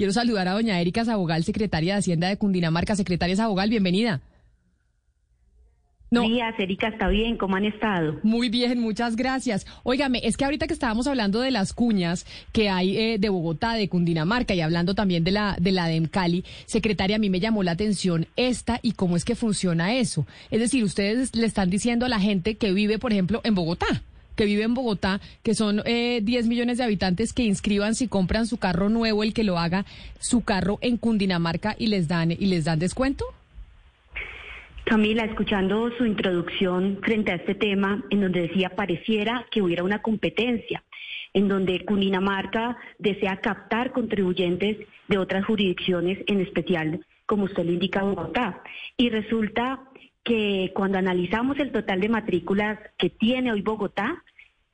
Quiero saludar a doña Erika Sabogal, secretaria de Hacienda de Cundinamarca. Secretaria Sabogal, bienvenida. No. Días, Erika, está bien, ¿cómo han estado? Muy bien, muchas gracias. Óigame, es que ahorita que estábamos hablando de las cuñas que hay eh, de Bogotá, de Cundinamarca y hablando también de la de la de Cali, secretaria, a mí me llamó la atención esta y cómo es que funciona eso. Es decir, ustedes le están diciendo a la gente que vive, por ejemplo, en Bogotá, que vive en Bogotá, que son eh, 10 millones de habitantes, que inscriban si compran su carro nuevo, el que lo haga, su carro en Cundinamarca y les dan y les dan descuento. Camila, escuchando su introducción frente a este tema, en donde decía pareciera que hubiera una competencia, en donde Cundinamarca desea captar contribuyentes de otras jurisdicciones, en especial, como usted lo indica, Bogotá. Y resulta que cuando analizamos el total de matrículas que tiene hoy Bogotá,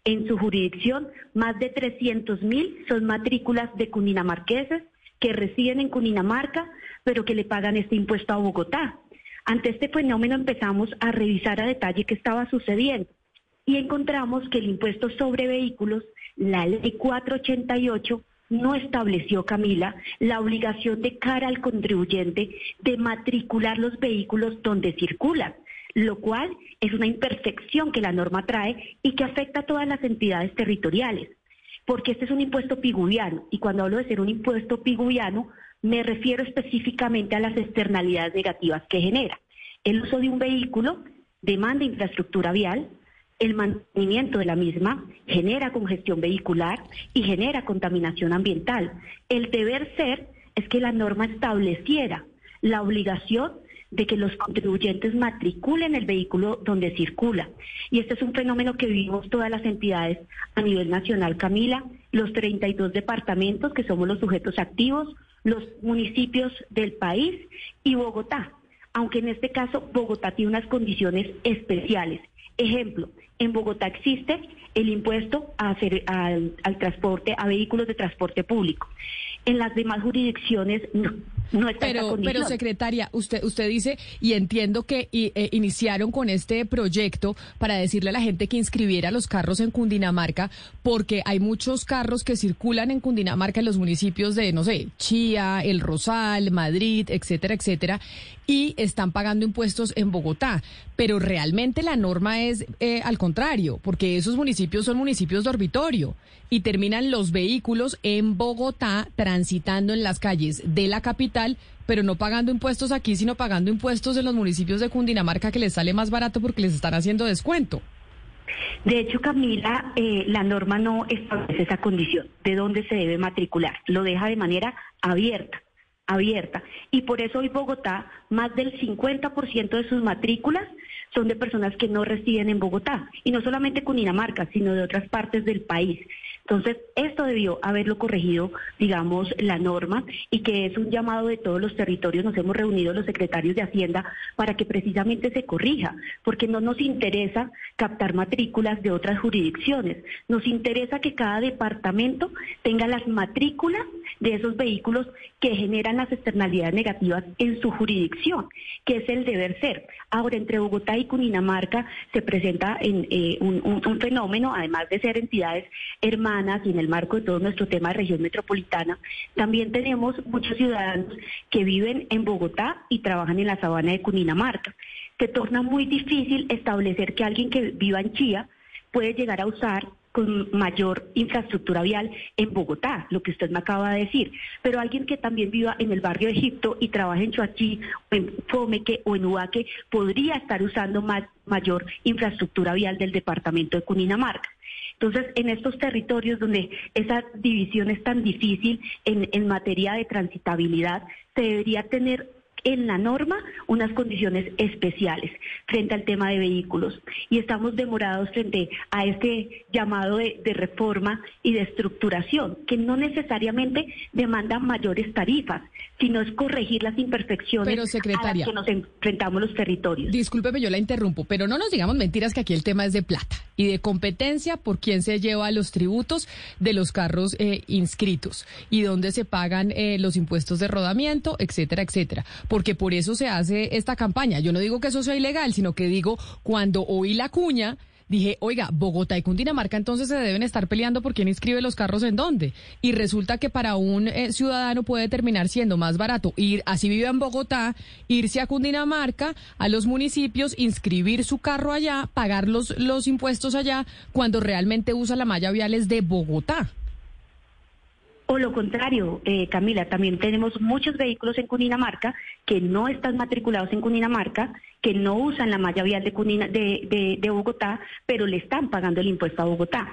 en su jurisdicción, más de 300 mil son matrículas de cundinamarqueses que residen en Cundinamarca, pero que le pagan este impuesto a Bogotá. Ante este fenómeno empezamos a revisar a detalle qué estaba sucediendo y encontramos que el impuesto sobre vehículos, la ley 488, no estableció, Camila, la obligación de cara al contribuyente de matricular los vehículos donde circulan, lo cual es una imperfección que la norma trae y que afecta a todas las entidades territoriales, porque este es un impuesto piguviano, y cuando hablo de ser un impuesto piguviano, me refiero específicamente a las externalidades negativas que genera. El uso de un vehículo demanda infraestructura vial, el mantenimiento de la misma genera congestión vehicular y genera contaminación ambiental. El deber ser es que la norma estableciera la obligación de que los contribuyentes matriculen el vehículo donde circula. Y este es un fenómeno que vivimos todas las entidades a nivel nacional, Camila, los 32 departamentos que somos los sujetos activos, los municipios del país y Bogotá, aunque en este caso Bogotá tiene unas condiciones especiales. Ejemplo, en Bogotá existe el impuesto al, transporte, a vehículos de transporte público. En las demás jurisdicciones no, no está pero, Pero secretaria, usted usted dice y entiendo que eh, iniciaron con este proyecto para decirle a la gente que inscribiera los carros en Cundinamarca, porque hay muchos carros que circulan en Cundinamarca en los municipios de no sé Chía, El Rosal, Madrid, etcétera, etcétera, y están pagando impuestos en Bogotá. Pero realmente la norma es eh, al contrario, porque esos municipios son municipios dormitorio y terminan los vehículos en Bogotá transitando en las calles de la capital, pero no pagando impuestos aquí, sino pagando impuestos en los municipios de Cundinamarca que les sale más barato porque les están haciendo descuento. De hecho, Camila, eh, la norma no establece esa condición de dónde se debe matricular, lo deja de manera abierta abierta. Y por eso hoy Bogotá, más del 50% de sus matrículas son de personas que no residen en Bogotá. Y no solamente Cundinamarca, sino de otras partes del país. Entonces, esto debió haberlo corregido, digamos, la norma y que es un llamado de todos los territorios. Nos hemos reunido los secretarios de Hacienda para que precisamente se corrija, porque no nos interesa captar matrículas de otras jurisdicciones. Nos interesa que cada departamento tenga las matrículas de esos vehículos que generan las externalidades negativas en su jurisdicción, que es el deber ser. Ahora, entre Bogotá y Cundinamarca se presenta en, eh, un fenómeno, además de ser entidades hermanas, y en el marco de todo nuestro tema de región metropolitana, también tenemos muchos ciudadanos que viven en Bogotá y trabajan en la sabana de Cundinamarca. Se torna muy difícil establecer que alguien que viva en Chía puede llegar a usar con mayor infraestructura vial en Bogotá, lo que usted me acaba de decir. Pero alguien que también viva en el barrio de Egipto y trabaje en Chuachi, o en Fomeque o en Ubaque, podría estar usando mayor infraestructura vial del departamento de Cundinamarca. Entonces, en estos territorios donde esa división es tan difícil en, en materia de transitabilidad, se debería tener en la norma unas condiciones especiales frente al tema de vehículos. Y estamos demorados frente a este llamado de, reforma y de estructuración, que no necesariamente demanda mayores tarifas, sino es corregir las imperfecciones a las que nos enfrentamos los territorios. Discúlpeme, yo la interrumpo, pero no nos digamos mentiras que aquí el tema es de plata y de competencia por quién se lleva los tributos de los carros eh, inscritos y dónde se pagan eh, los impuestos de rodamiento, etcétera, etcétera porque por eso se hace esta campaña. Yo no digo que eso sea ilegal, sino que digo, cuando oí la cuña, dije, oiga, Bogotá y Cundinamarca entonces se deben estar peleando por quién inscribe los carros en dónde. Y resulta que para un eh, ciudadano puede terminar siendo más barato ir, así vive en Bogotá, irse a Cundinamarca, a los municipios, inscribir su carro allá, pagar los, los impuestos allá, cuando realmente usa la malla viales de Bogotá. O lo contrario, eh, Camila, también tenemos muchos vehículos en Cundinamarca que no están matriculados en Cundinamarca, que no usan la malla vial de, de, Bogotá, pero le están pagando el impuesto a Bogotá.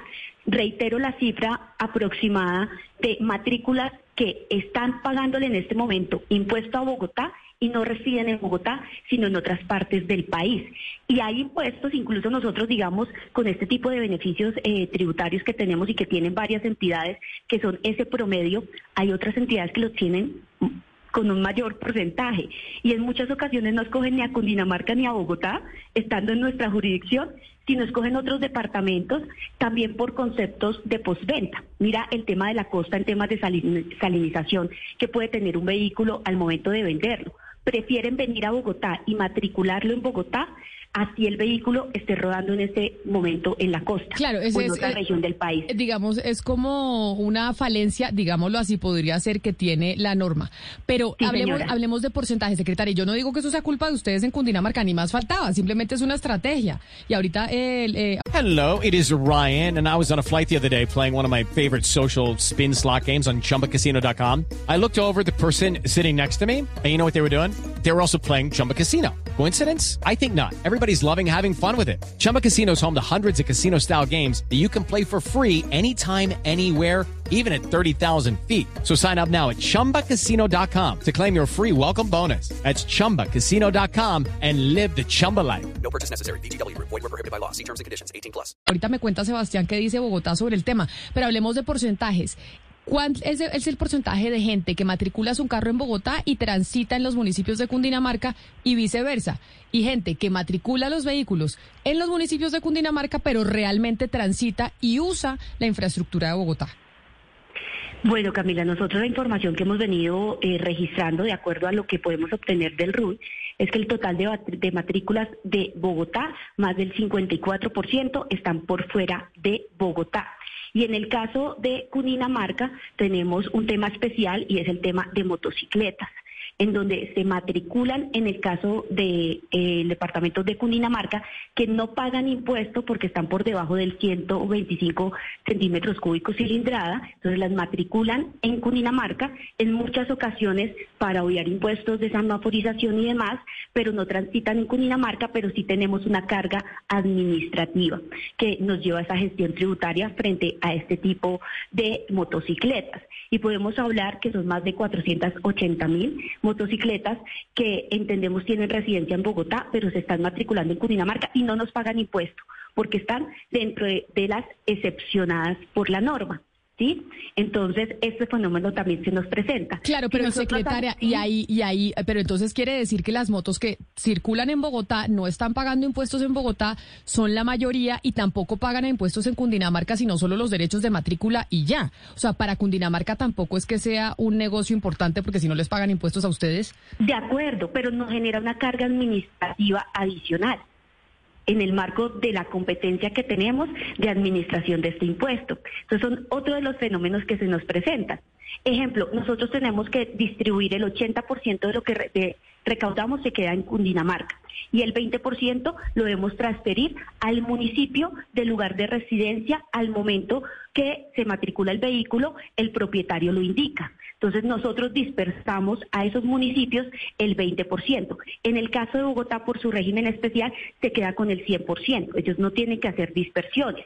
Reitero la cifra aproximada de matrículas que están pagándole en este momento impuesto a Bogotá y no residen en Bogotá, sino en otras partes del país. Y hay impuestos, incluso nosotros, digamos, con este tipo de beneficios eh, tributarios que tenemos y que tienen varias entidades que son ese promedio, hay otras entidades que los tienen con un mayor porcentaje. Y en muchas ocasiones no escogen ni a Cundinamarca ni a Bogotá, estando en nuestra jurisdicción, sino escogen otros departamentos, también por conceptos de postventa. Mira el tema de la costa en temas de salinización que puede tener un vehículo al momento de venderlo prefieren venir a Bogotá y matricularlo en Bogotá así el vehículo esté rodando en ese momento en la costa claro, es, o en otra región del país. Digamos, es como una falencia, digámoslo así, podría ser que tiene la norma. Pero hablemos, hablemos de porcentaje, secretaria. Yo no digo que eso sea culpa de ustedes en Cundinamarca, ni más faltaba, simplemente es una estrategia. Y ahorita el... Eh... Hello, it is Ryan, and I was on a flight the other day playing one of my favorite social spin slot games on chumbacasino.com. I looked over the person sitting next to me, and you know what they were doing? They were also playing Chumba Casino. Coincidence? I think not. Everybody's loving having fun with it. Chumba Casino is home to hundreds of casino style games that you can play for free anytime, anywhere, even at 30,000 feet. So sign up now at chumbacasino.com to claim your free welcome bonus. That's chumbacasino.com and live the Chumba life. No purchase necessary. DTW, void, were prohibited by law. See terms and conditions 18 plus. Ahorita me cuenta Sebastián qué dice Bogotá sobre el tema, pero hablemos de porcentajes. ¿Cuál es, el porcentaje de gente que matricula su carro en Bogotá y transita en los municipios de Cundinamarca y viceversa? Y gente que matricula los vehículos en los municipios de Cundinamarca, pero realmente transita y usa la infraestructura de Bogotá. Bueno, Camila, nosotros la información que hemos venido eh, registrando de acuerdo a lo que podemos obtener del RUL es que el total de, de matrículas de Bogotá, más del 54%, están por fuera de Bogotá. Y en el caso de Cundinamarca tenemos un tema especial y es el tema de motocicletas en donde se matriculan en el caso del de, eh, departamento de Cundinamarca, que no pagan impuesto porque están por debajo del 125 centímetros cúbicos cilindrada, entonces las matriculan en Cundinamarca en muchas ocasiones para obviar impuestos de semaforización y demás, pero no transitan en Cundinamarca, pero sí tenemos una carga administrativa que nos lleva a esa gestión tributaria frente a este tipo de motocicletas. Y podemos hablar que son más de 480 mil motocicletas que entendemos tienen residencia en Bogotá, pero se están matriculando en Cundinamarca y no nos pagan impuesto porque están dentro de, las excepcionadas por la norma. ¿Sí? Entonces, este fenómeno también se nos presenta. Claro, pero secretaria, y ahí, y ahí, pero entonces quiere decir que las motos que circulan en Bogotá no están pagando impuestos en Bogotá, son la mayoría y tampoco pagan impuestos en Cundinamarca, sino solo los derechos de matrícula y ya. O sea, para Cundinamarca tampoco es que sea un negocio importante porque si no les pagan impuestos a ustedes. De acuerdo, pero nos genera una carga administrativa adicional en el marco de la competencia que tenemos de administración de este impuesto. Entonces son otro de los fenómenos que se nos presentan. Ejemplo, nosotros tenemos que distribuir el 80% de lo que recaudamos se queda en Cundinamarca y el 20% lo debemos transferir al municipio del lugar de residencia al momento que se matricula el vehículo, el propietario lo indica. Entonces nosotros dispersamos a esos municipios el 20%. En el caso de Bogotá, por su régimen especial, se queda con el 100%. Ellos no tienen que hacer dispersiones.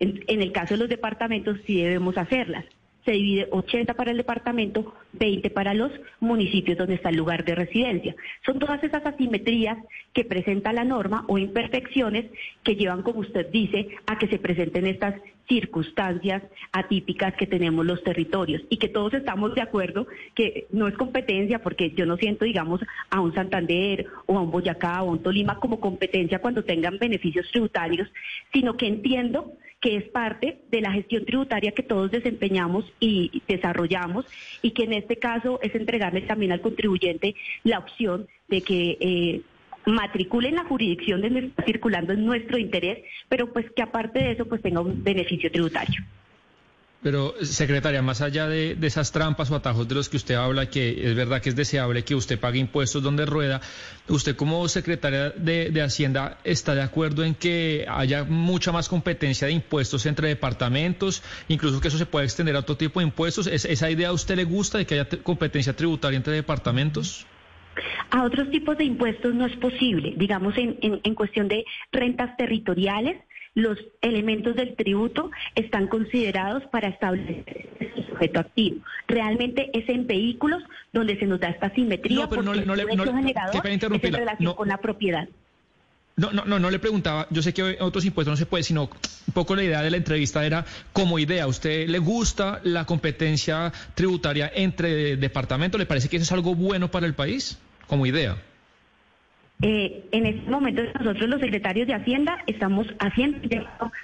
En, en el caso de los departamentos sí debemos hacerlas se divide 80 para el departamento, 20 para los municipios donde está el lugar de residencia. Son todas esas asimetrías que presenta la norma o imperfecciones que llevan, como usted dice, a que se presenten estas circunstancias atípicas que tenemos los territorios y que todos estamos de acuerdo que no es competencia porque yo no siento, digamos, a un Santander o a un Boyacá o a un Tolima como competencia cuando tengan beneficios tributarios, sino que entiendo que es parte de la gestión tributaria que todos desempeñamos y desarrollamos y que en este caso es entregarle también al contribuyente la opción de que eh, en la jurisdicción donde está circulando en nuestro interés, pero pues que aparte de eso pues tenga un beneficio tributario. Pero, secretaria, más allá de, esas trampas o atajos de los que usted habla, que es verdad que es deseable que usted pague impuestos donde rueda, ¿usted como secretaria de, Hacienda está de acuerdo en que haya mucha más competencia de impuestos entre departamentos, incluso que eso se pueda extender a otro tipo de impuestos? ¿Esa idea a usted le gusta de que haya competencia tributaria entre departamentos? A otros tipos de impuestos no es posible, digamos en cuestión de rentas territoriales los elementos del tributo están considerados para establecer el sujeto activo. Realmente es en vehículos donde se nos da esta simetría no, pero porque no, le, no, generador es en relación con la propiedad. No, no, no, no le preguntaba, yo sé que otros impuestos no se puede, sino un poco la idea de la entrevista era como idea, ¿a usted le gusta la competencia tributaria entre departamentos? ¿Le parece que eso es algo bueno para el país como idea? Eh, en este momento nosotros los secretarios de Hacienda estamos haciendo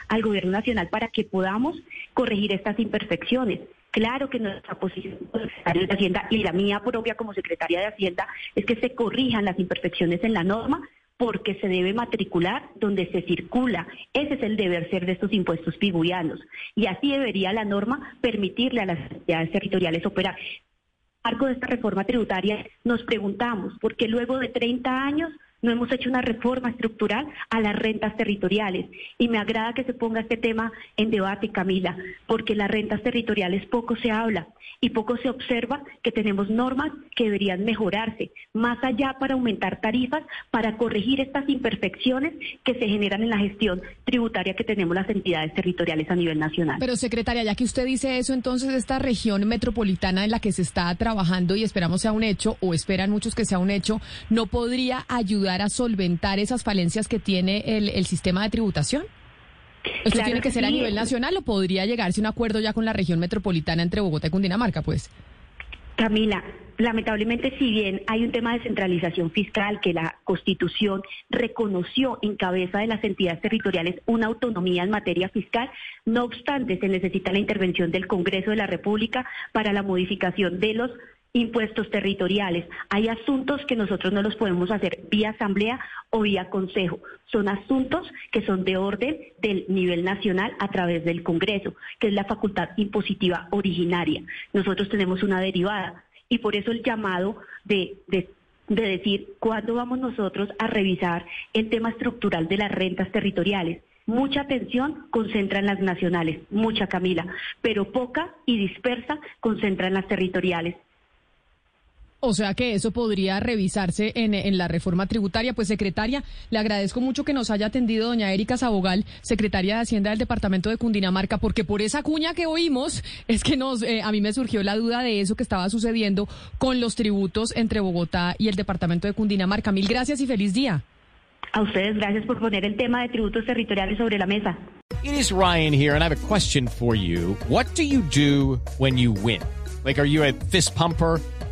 al Gobierno Nacional para que podamos corregir estas imperfecciones. Claro que nuestra posición como secretarios de Hacienda y la mía propia como secretaria de Hacienda es que se corrijan las imperfecciones en la norma porque se debe matricular donde se circula. Ese es el deber ser de estos impuestos piguyanos. Y así debería la norma permitirle a las entidades territoriales operar marco de esta reforma tributaria nos preguntamos por qué luego de 30 años no hemos hecho una reforma estructural a las rentas territoriales. Y me agrada que se ponga este tema en debate, Camila, porque las rentas territoriales poco se habla y poco se observa que tenemos normas que deberían mejorarse, más allá para aumentar tarifas, para corregir estas imperfecciones que se generan en la gestión tributaria que tenemos las entidades territoriales a nivel nacional. Pero, secretaria, ya que usted dice eso, entonces esta región metropolitana en la que se está trabajando y esperamos sea un hecho, o esperan muchos que sea un hecho, ¿no podría ayudar a solventar esas falencias que tiene el, sistema de tributación? ¿Esto tiene que, ser a nivel nacional o podría llegarse un acuerdo ya con la región metropolitana entre Bogotá y Cundinamarca, pues? Camila, lamentablemente si bien hay un tema de centralización fiscal que la Constitución reconoció en cabeza de las entidades territoriales una autonomía en materia fiscal, no obstante se necesita la intervención del Congreso de la República para la modificación de los impuestos territoriales. Hay asuntos que nosotros no los podemos hacer vía asamblea o vía consejo. Son asuntos que son de orden del nivel nacional a través del Congreso, que es la facultad impositiva originaria. Nosotros tenemos una derivada y por eso el llamado de, de decir cuándo vamos nosotros a revisar el tema estructural de las rentas territoriales. Mucha atención concentra en las nacionales, mucha Camila, pero poca y dispersa concentra en las territoriales. O sea que eso podría revisarse en, la reforma tributaria. Pues, secretaria, le agradezco mucho que nos haya atendido doña Erika Sabogal, secretaria de Hacienda del Departamento de Cundinamarca, porque por esa cuña que oímos es que nos, eh, a mí me surgió la duda de eso que estaba sucediendo con los tributos entre Bogotá y el Departamento de Cundinamarca. Mil gracias y feliz día. A ustedes gracias por poner el tema de tributos territoriales sobre la mesa. It is Ryan here and I have a question for you. What do you do when you win? Like, are you a fist pumper?